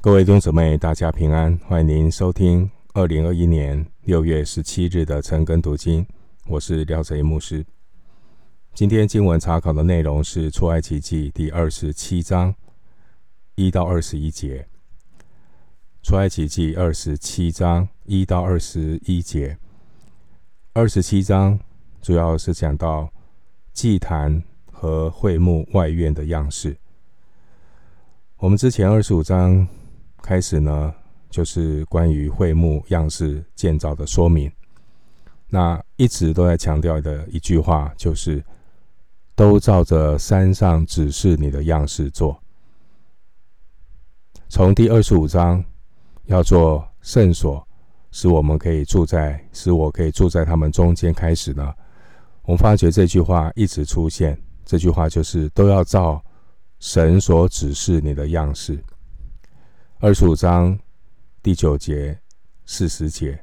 各位弟兄姊妹，大家平安！欢迎您收听二零二一年六月十七日的晨更读经，我是廖泽牧师。今天经文查考的内容是出埃及记第二十七章一到二十一节。出埃及记二十七章一到二十一节，二十七章主要是讲到祭坛和会幕外院的样式。我们之前二十五章。开始呢，就是关于会幕样式建造的说明。那一直都在强调的一句话，就是都照着山上指示你的样式做。从第二十五章要做圣所，使我们可以住在，使我可以住在他们中间开始呢，我们发觉这句话一直出现。这句话就是都要照神所指示你的样式。二十五章第九节、四十节，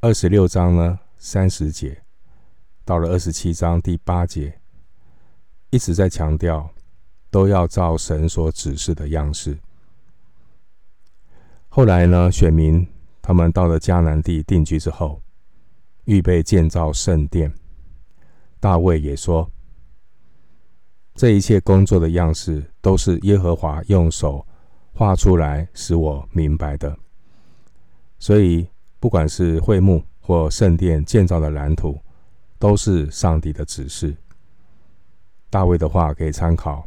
二十六章呢三十节，到了二十七章第八节，一直在强调都要照神所指示的样式。后来呢，选民他们到了迦南地定居之后，预备建造圣殿。大卫也说，这一切工作的样式都是耶和华用手。画出来使我明白的，所以不管是会幕或圣殿建造的蓝图，都是上帝的指示。大卫的话可以参考《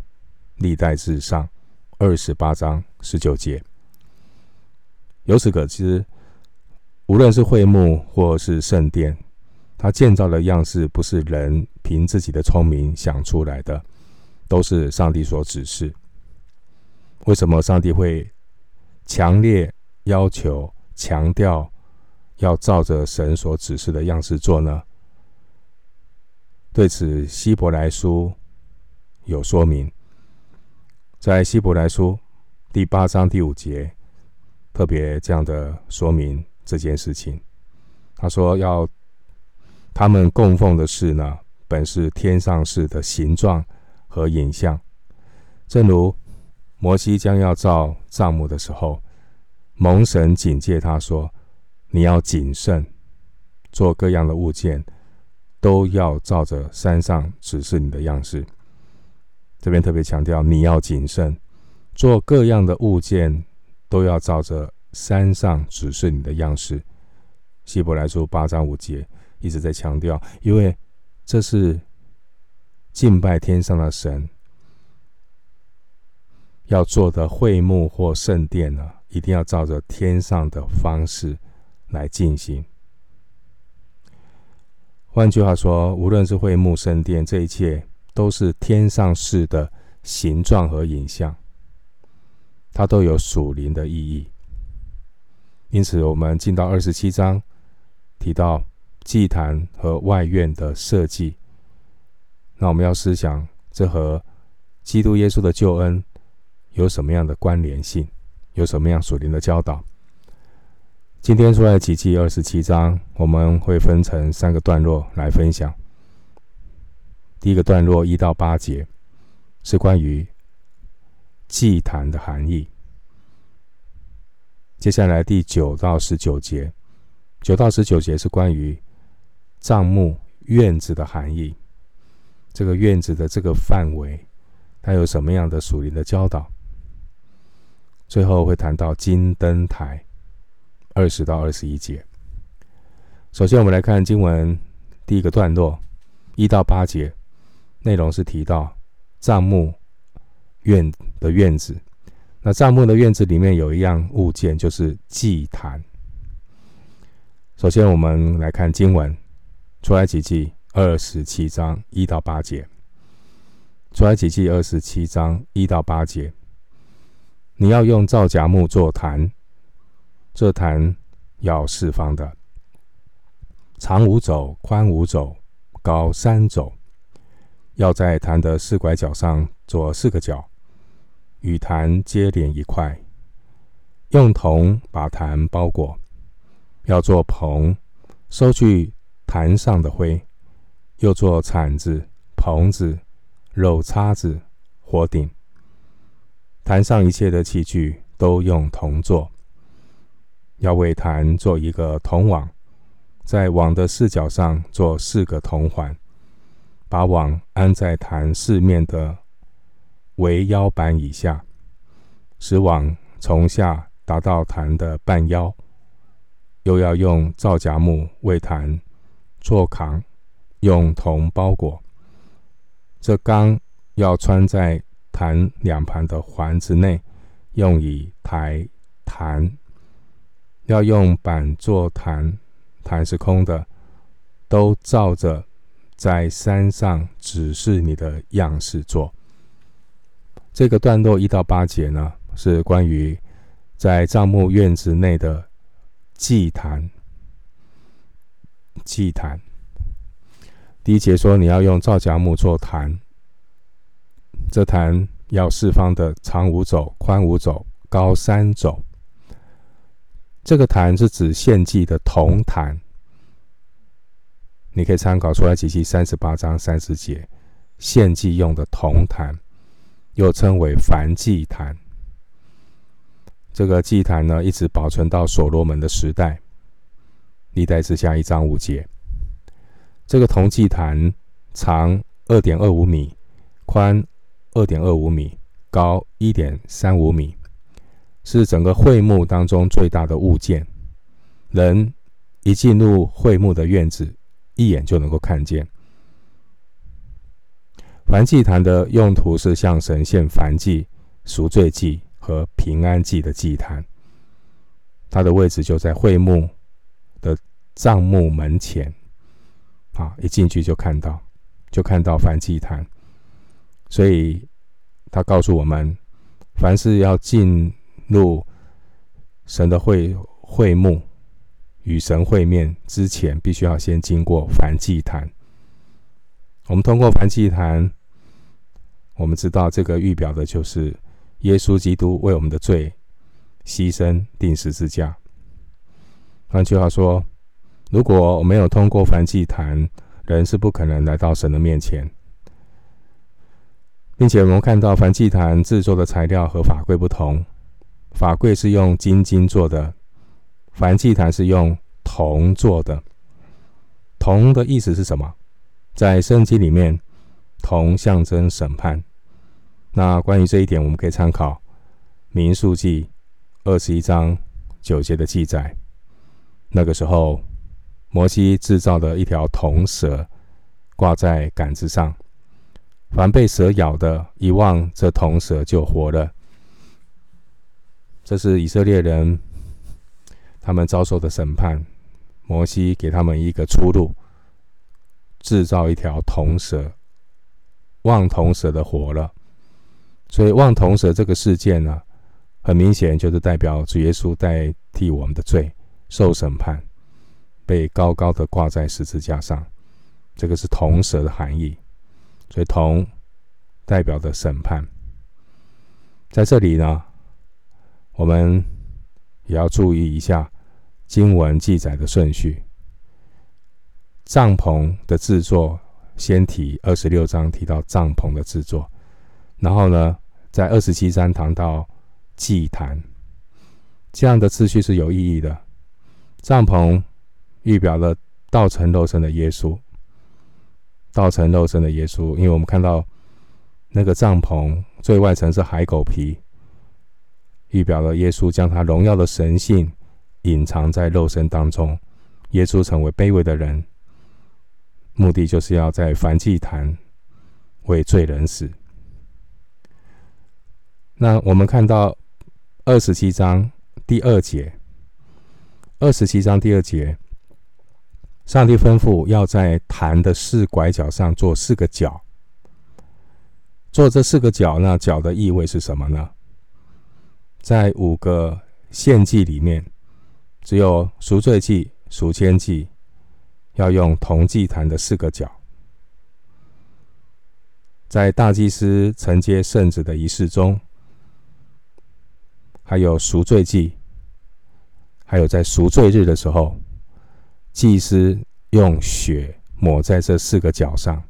历代志上》二十八章十九节。由此可知，无论是会幕或是圣殿，它建造的样式不是人凭自己的聪明想出来的，都是上帝所指示。为什么上帝会强烈要求、强调要照着神所指示的样式做呢？对此，希伯来书有说明，在希伯来书第八章第五节，特别这样的说明这件事情。他说：“要他们供奉的事呢，本是天上事的形状和影像，正如。”摩西将要造帐幕的时候，蒙神警戒他说：“你要谨慎，做各样的物件，都要照着山上指示你的样式。”这边特别强调，你要谨慎，做各样的物件，都要照着山上指示你的样式。希伯来书八章五节一直在强调，因为这是敬拜天上的神。要做的会幕或圣殿呢，一定要照着天上的方式来进行。换句话说，无论是会幕、圣殿，这一切都是天上式的形状和影像，它都有属灵的意义。因此，我们进到二十七章，提到祭坛和外院的设计，那我们要思想，这和基督耶稣的救恩。有什么样的关联性？有什么样属灵的教导？今天出埃及记二十七章，我们会分成三个段落来分享。第一个段落一到八节是关于祭坛的含义。接下来第九到十九节，九到十九节是关于帐幕院子的含义。这个院子的这个范围，它有什么样的属灵的教导？最后会谈到金灯台，二十到二十一节。首先，我们来看经文第一个段落，一到八节，内容是提到帐幕院的院子。那帐幕的院子里面有一样物件，就是祭坛。首先，我们来看经文，出埃及记二十七章一到八节。出埃及记二十七章一到八节。你要用皂荚木做坛，这坛要四方的，长五肘，宽五肘，高三肘。要在坛的四拐角上做四个角，与坛接连一块。用铜把坛包裹，要做棚，收去坛上的灰，又做铲子、棚子、肉叉子、火顶。坛上一切的器具都用铜做。要为坛做一个铜网，在网的四角上做四个铜环，把网安在坛四面的围腰板以下，使网从下达到坛的半腰。又要用皂荚木为坛做扛，用铜包裹。这纲要穿在坛两旁的环子内，用以抬坛。要用板做坛，坛是空的，都照着在山上指示你的样式做。这个段落一到八节呢，是关于在帐幕院子内的祭坛。祭坛第一节说，你要用皂荚木做坛，这坛要四方的，长五肘，宽五肘，高三肘。这个坛是指献祭的铜坛，你可以参考出来，几期三十八章三十节，献祭用的铜坛，又称为燔祭坛。这个祭坛呢，一直保存到所罗门的时代。历代志下一章五节，这个铜祭坛长二点二五米，宽二点二五米，高一点三五米。是整个会幕当中最大的物件，人一进入会幕的院子，一眼就能够看见。燔祭坛的用途是向神献燔祭、赎罪祭和平安祭的祭坛。它的位置就在会幕的帐幕门前，啊，一进去就看到，就看到燔祭坛。所以他告诉我们，凡是要进入神的会会幕，与神会面之前，必须要先经过燔祭坛。我们通过燔祭坛，我们知道这个预表的就是耶稣基督为我们的罪牺牲钉十字架。换句话说，如果没有通过燔祭坛，人是不可能来到神的面前，并且我们看到梵祭坛制作的材料和法柜不同。法柜是用金金做的，梵祭坛是用铜做的。铜的意思是什么？在圣经里面，铜象征审判。那关于这一点，我们可以参考民数记二十一章九节的记载。那个时候，摩西制造了一条铜蛇，挂在杆子上，凡被蛇咬的，一望这铜蛇就活了。这是以色列人他们遭受的审判，摩西给他们一个出路，制造一条铜蛇，望铜蛇的活了。所以望铜蛇这个事件呢，很明显就是代表主耶稣代替我们的罪受审判，被高高的挂在十字架上。这个是铜蛇的含义，所以铜代表的审判，在这里呢。我们也要注意一下经文记载的顺序。帐篷的制作，先提二十六章提到帐篷的制作，然后呢，在二十七章谈到祭坛，这样的次序是有意义的。帐篷预表了道成肉身的耶稣，道成肉身的耶稣，因为我们看到那个帐篷最外层是海狗皮。预表了耶稣将他荣耀的神性隐藏在肉身当中，耶稣成为卑微的人，目的就是要在燔祭坛为罪人死。那我们看到二十七章第二节，二十七章第二节，上帝吩咐要在坛的四拐角上做四个角，做这四个角，那角的意味是什么呢？在五个献祭里面，只有赎罪祭、赎愆祭要用铜祭坛的四个角。在大祭司承接圣子的仪式中，还有赎罪祭，还有在赎罪日的时候，祭司用血抹在这四个角上，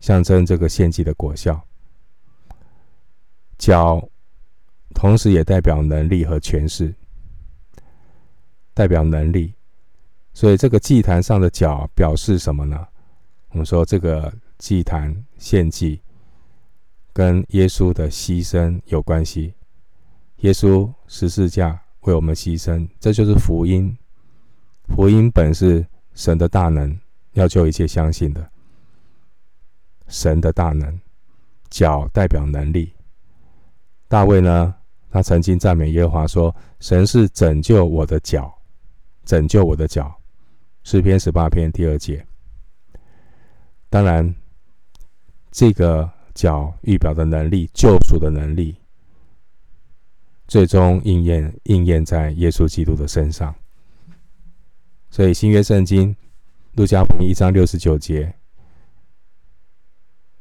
象征这个献祭的果效。角。同时也代表能力和权势，代表能力。所以这个祭坛上的角表示什么呢？我们说这个祭坛献祭跟耶稣的牺牲有关系。耶稣十字架为我们牺牲，这就是福音。福音本是神的大能，要救一切相信的。神的大能，脚代表能力。大卫呢，他曾经赞美耶和华说：“神是拯救我的脚，拯救我的脚。”诗篇十八篇第二节。当然，这个脚预表的能力，救赎的能力，最终应验应验在耶稣基督的身上。所以新约圣经路加福音一章六十九节。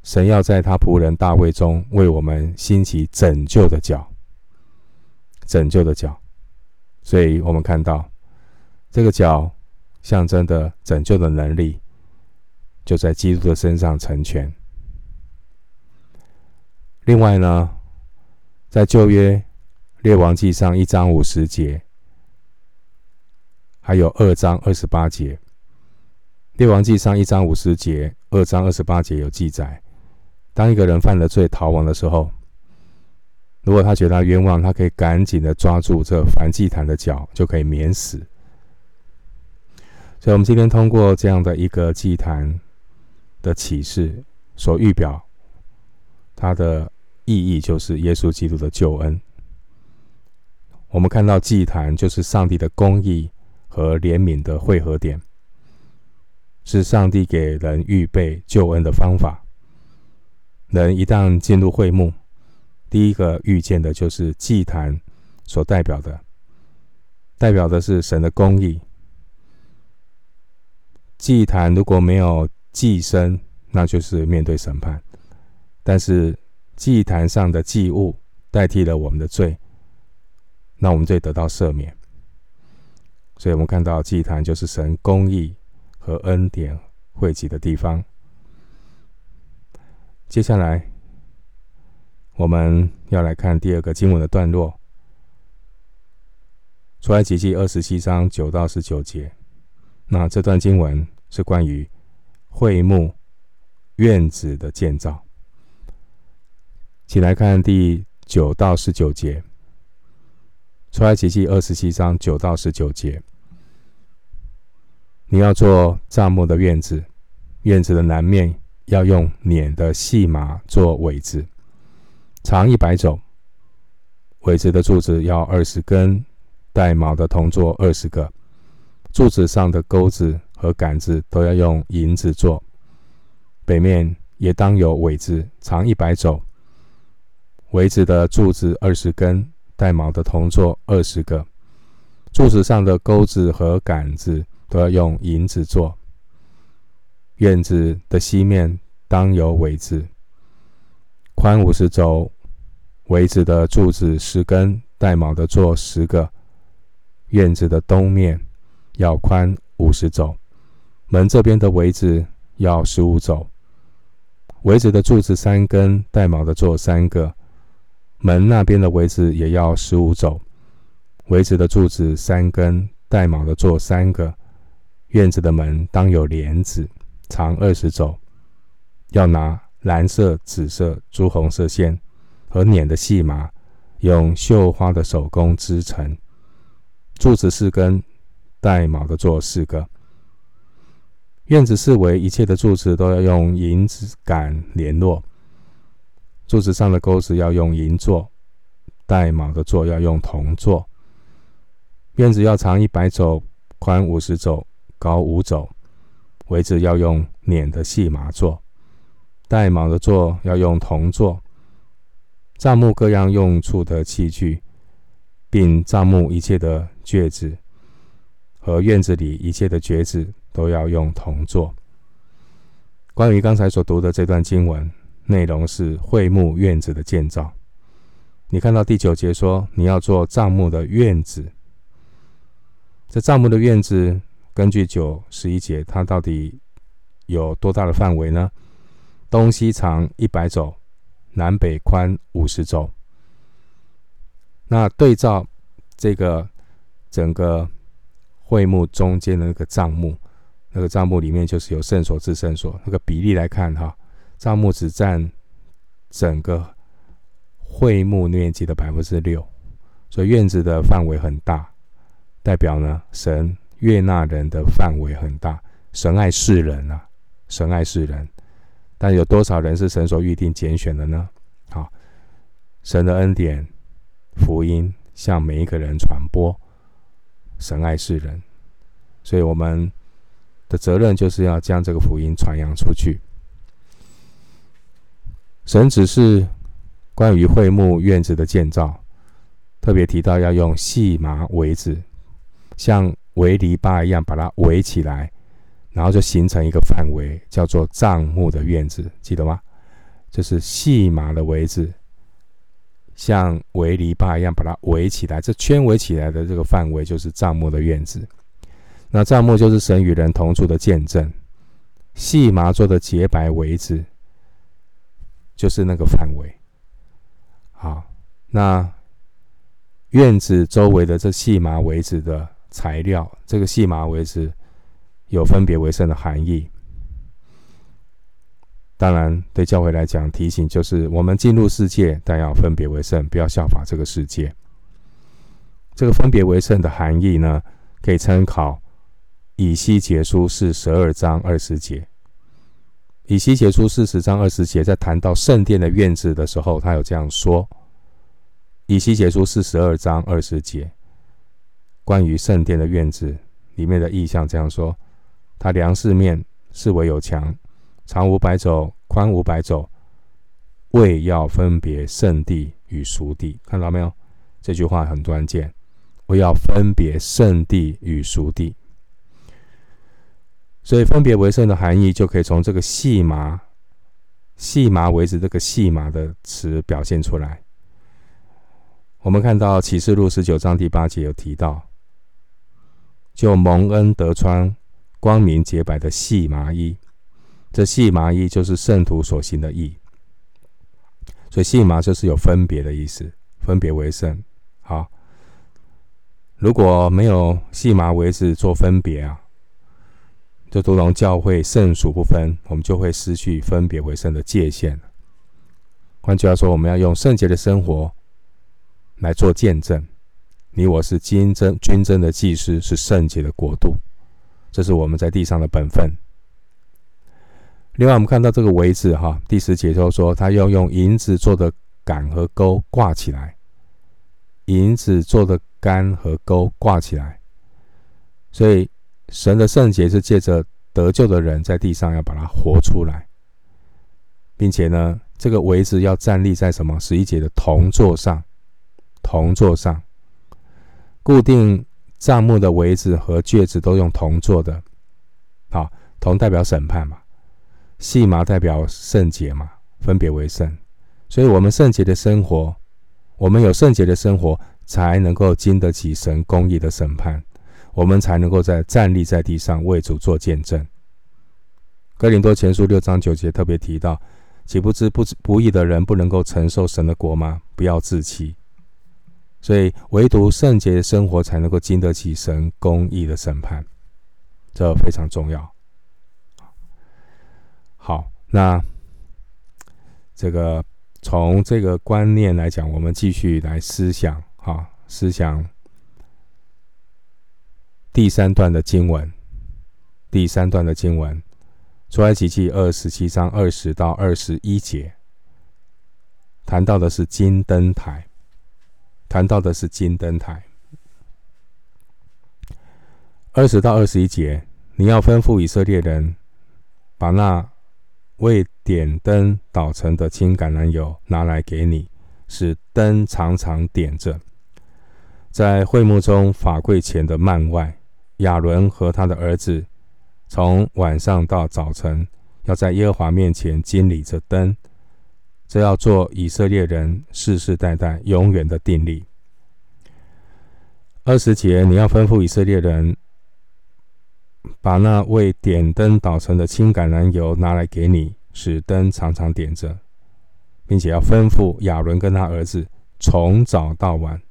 神要在他仆人大卫中为我们兴起拯救的脚，拯救的脚，所以我们看到这个脚象征的拯救的能力，就在基督的身上成全。另外呢，在旧约列王记上一章五十节，还有二章二十八节，列王记上一章五十节，二章二十八节有记载。当一个人犯了罪逃亡的时候，如果他觉得他冤枉，他可以赶紧的抓住这燔祭坛的脚，就可以免死。所以，我们今天通过这样的一个祭坛的启示，所预表它的意义，就是耶稣基督的救恩。我们看到祭坛就是上帝的公义和怜悯的汇合点，是上帝给人预备救恩的方法。人一旦进入会幕，第一个遇见的就是祭坛所代表的，代表的是神的公义。祭坛如果没有祭牲，那就是面对审判。但是祭坛上的祭物代替了我们的罪，那我们就得到赦免。所以我们看到祭坛就是神公义和恩典汇集的地方。接下来，我们要来看第二个经文的段落，出埃及记二十七章九到十九节。那这段经文是关于会幕院子的建造。请来看第九到十九节，出埃及记二十七章九到十九节。你要做帐幕的院子，院子的南面。要用捻的细麻做苇子，长一百肘。苇子的柱子要二十根，带卯的铜做二十个。柱子上的钩子和杆子都要用银子做。北面也当有苇子，长一百肘。苇子的柱子二十根，带卯的铜座二十个。柱子上的钩子和杆子都要用银子做。院子的西面当有苇子，宽五十肘，围子的柱子十根，带卯的座十个。院子的东面要宽五十肘，门这边的围子要十五肘，围子的柱子三根，带卯的座三个。门那边的围子也要十五肘，围子的柱子三根，带卯的座三个。院子的门当有帘子。长二十肘，要拿蓝色、紫色、朱红色线和捻的细麻，用绣花的手工织成。柱子四根，带卯的座四个。院子四围一切的柱子都要用银子杆联络，柱子上的钩子要用银做，带卯的座要用铜做。院子要长一百肘，宽五十肘，高五肘。围子要用捻的细麻做，带卯的座要用铜做。帐幕各样用处的器具，并帐幕一切的橛子和院子里一切的橛子，都要用铜做。关于刚才所读的这段经文，内容是会幕院子的建造。你看到第九节说，你要做帐幕的院子。这帐幕的院子。根据九十一节，它到底有多大的范围呢？东西长一百肘，南北宽五十肘。那对照这个整个会幕中间的那个帐幕，那个帐幕里面就是有圣所、至圣所，那个比例来看哈，帐幕只占整个会幕面积的百分之六，所以院子的范围很大，代表呢神悦纳人的范围很大，神爱世人啊，神爱世人，但有多少人是神所预定拣选的呢？好，神的恩典。福音向每一个人传播，神爱世人，所以我们的责任就是要将这个福音传扬出去。神只是关于会幕院子的建造，特别提到要用细麻围子，像围篱笆一样把它围起来，然后就形成一个范围，叫做帐幕的院子，记得吗？就是细麻的围子。像围篱笆一样把它围起来，这圈围起来的这个范围就是帐幕的院子。那帐幕就是神与人同住的见证。细麻做的洁白围子就是那个范围。好，那院子周围的这细麻围子的材料，这个细麻围子有分别为圣的含义。当然，对教会来讲，提醒就是我们进入世界，但要分别为圣，不要效法这个世界。这个分别为圣的含义呢，可以参考以西结书四十二章二十节。以西结书四十章二十节在谈到圣殿的院子的时候，他有这样说：以西结书四十二章二十节，关于圣殿的院子里面的意象这样说：他量四面，四围有墙。长五百肘，宽五百肘，为要分别圣地与属地，看到没有？这句话很关键。为要分别圣地与属地，所以分别为圣的含义就可以从这个细麻、细麻为止这个细麻的词表现出来。我们看到启示录十九章第八节有提到，就蒙恩得穿光明洁白的细麻衣。这细麻衣就是圣徒所行的义，所以细麻就是有分别的意思，分别为圣。好，如果没有细麻为止做分别啊，就如同教会圣属不分，我们就会失去分别为圣的界限。换句话说，我们要用圣洁的生活来做见证，你我是金真君真的祭司，是圣洁的国度，这是我们在地上的本分。另外，我们看到这个围子，哈，第十节就说，他要用银子做的杆和钩挂起来，银子做的杆和钩挂起来。所以，神的圣洁是借着得救的人在地上要把它活出来，并且呢，这个围子要站立在什么？十一节的铜座上，铜座上，固定帐幕的围子和橛子都用铜做的，好，铜代表审判嘛。细麻代表圣洁嘛，分别为圣，所以我们圣洁的生活，我们有圣洁的生活，才能够经得起神公义的审判，我们才能够在站立在地上为主做见证。哥林多前书六章九节特别提到，岂不知不不义的人不能够承受神的国吗？不要自欺。所以唯独圣洁的生活才能够经得起神公义的审判，这非常重要。好，那这个从这个观念来讲，我们继续来思想，哈，思想第三段的经文。第三段的经文，出埃及记二十七章二十到二十一节，谈到的是金灯台，谈到的是金灯台。二十到二十一节，你要吩咐以色列人把那。为点灯捣成的轻橄榄油拿来给你，使灯常常点着。在会幕中法柜前的幔外，亚伦和他的儿子从晚上到早晨，要在耶和华面前经理这灯，这要做以色列人世世代代永远的定例。二十节，你要吩咐以色列人。把那为点灯捣成的轻橄榄油拿来给你，使灯常常点着，并且要吩咐亚伦跟他儿子从早到晚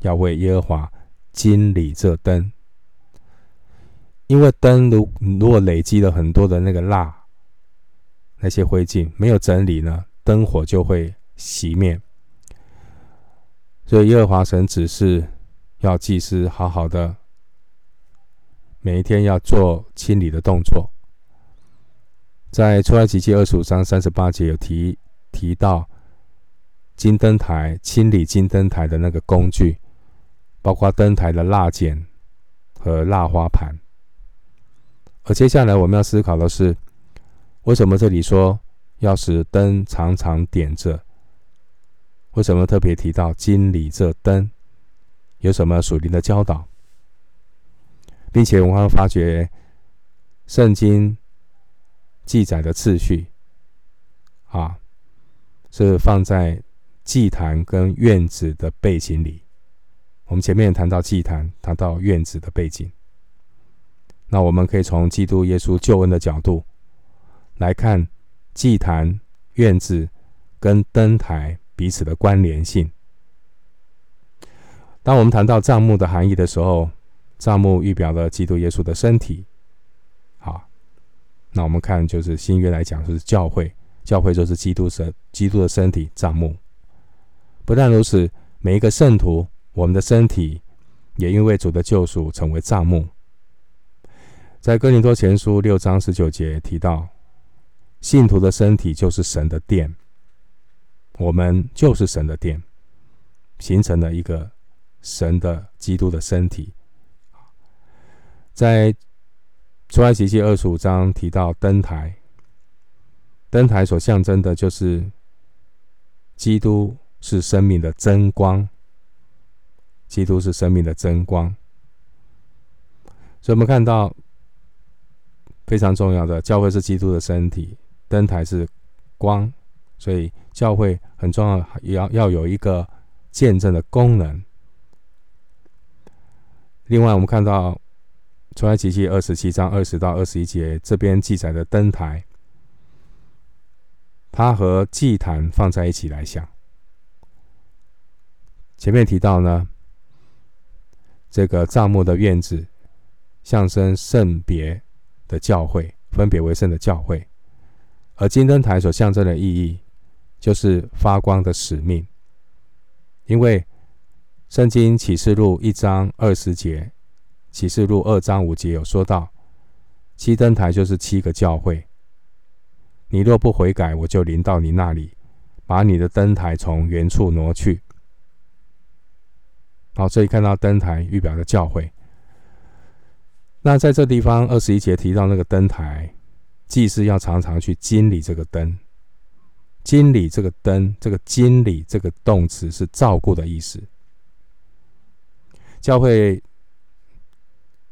要为耶和华经理这灯，因为灯如如果累积了很多的那个蜡，那些灰烬没有整理呢，灯火就会熄灭。所以耶和华神指示要祭司好好的每一天要做清理的动作。在出埃及记二十五章三十八节有提提到金灯台清理金灯台的那个工具，包括灯台的蜡剪和蜡花盘。而接下来我们要思考的是，为什么这里说要使灯常常点着？为什么特别提到经理这灯？有什么属灵的教导？并且我们会发觉圣经。记载的次序，啊，是放在祭坛跟院子的背景里。我们前面谈到祭坛，谈到院子的背景。那我们可以从基督耶稣救恩的角度来看祭坛、院子跟灯台彼此的关联性。当我们谈到帐幕的含义的时候，帐幕预表了基督耶稣的身体。好那我们看，就是新约来讲，就是教会，教会就是基督身，基督的身体，帐幕。不但如此，每一个圣徒，我们的身体也因为主的救赎成为帐幕。在哥林多前书六章十九节提到，信徒的身体就是神的殿，我们就是神的殿，形成了一个神的基督的身体。在出埃及记二十五章提到灯台，灯台所象征的就是基督是生命的真光，基督是生命的真光。所以，我们看到非常重要的，教会是基督的身体，灯台是光，所以教会很重要，要要有一个见证的功能。另外，我们看到。出埃及记二十七章二十到二十一节，这边记载的灯台，它和祭坛放在一起来想。前面提到呢，这个帐幕的院子象征圣别的教会，分别为圣的教会；而金灯台所象征的意义，就是发光的使命。因为圣经启示录一章二十节。启示录二章五节有说到，七灯台就是七个教会。你若不悔改，我就临到你那里，把你的灯台从原处挪去。好，这里看到灯台预表的教会。那在这地方二十一节提到那个灯台，祭司要常常去经理这个灯，经理这个灯，这个经理这个动词是照顾的意思。教会。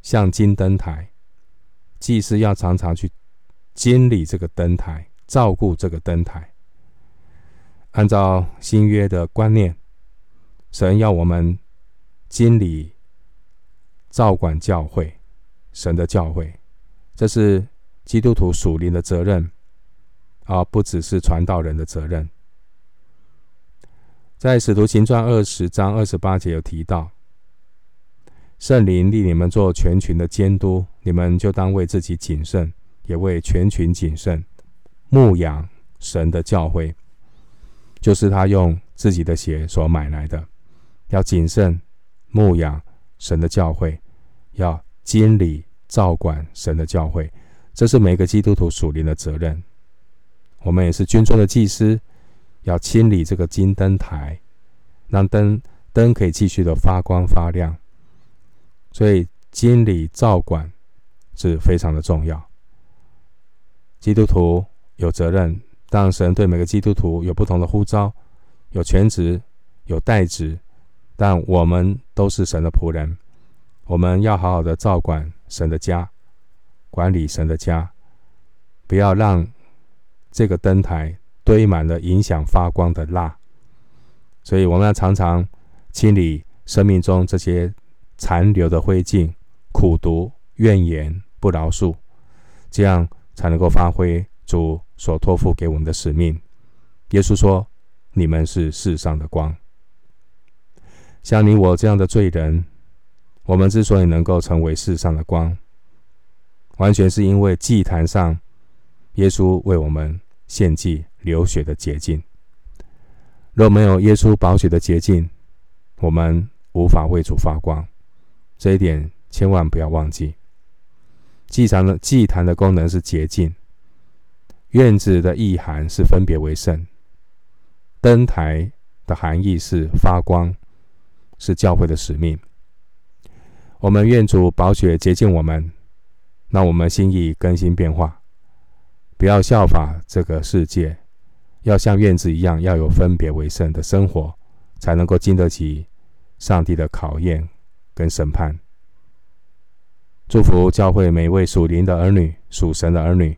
像金灯台，祭司要常常去经理这个灯台，照顾这个灯台。按照新约的观念，神要我们经理、照管教会，神的教诲，这是基督徒属灵的责任，而不只是传道人的责任。在使徒行传二十章二十八节有提到。圣灵立你们做全群的监督，你们就当为自己谨慎，也为全群谨慎，牧养神的教诲，就是他用自己的血所买来的。要谨慎牧养神的教诲，要经理照管神的教会，这是每个基督徒属灵的责任。我们也是军中的祭司，要清理这个金灯台，让灯灯可以继续的发光发亮。所以，经理照管是非常的重要。基督徒有责任，当然神对每个基督徒有不同的呼召，有全职，有代职，但我们都是神的仆人，我们要好好的照管神的家，管理神的家，不要让这个灯台堆满了影响发光的蜡。所以，我们要常常清理生命中这些。残留的灰烬、苦毒、怨言、不饶恕，这样才能够发挥主所托付给我们的使命。耶稣说：“你们是世上的光。”像你我这样的罪人，我们之所以能够成为世上的光，完全是因为祭坛上耶稣为我们献祭流血的洁净。若没有耶稣宝血的洁净，我们无法为主发光。这一点千万不要忘记。祭坛的祭坛的功能是洁净，院子的意涵是分别为圣，灯台的含义是发光，是教会的使命。我们愿主宝血洁净我们，让我们心意更新变化，不要效法这个世界，要像院子一样，要有分别为圣的生活，才能够经得起上帝的考验跟审判。祝福教会每位属灵的儿女、属神的儿女，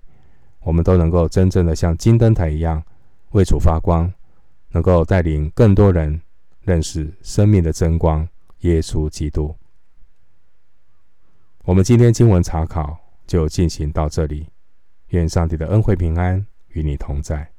我们都能够真正的像金灯台一样为主发光，能够带领更多人认识生命的真光——耶稣基督。我们今天经文查考就进行到这里，愿上帝的恩惠平安与你同在。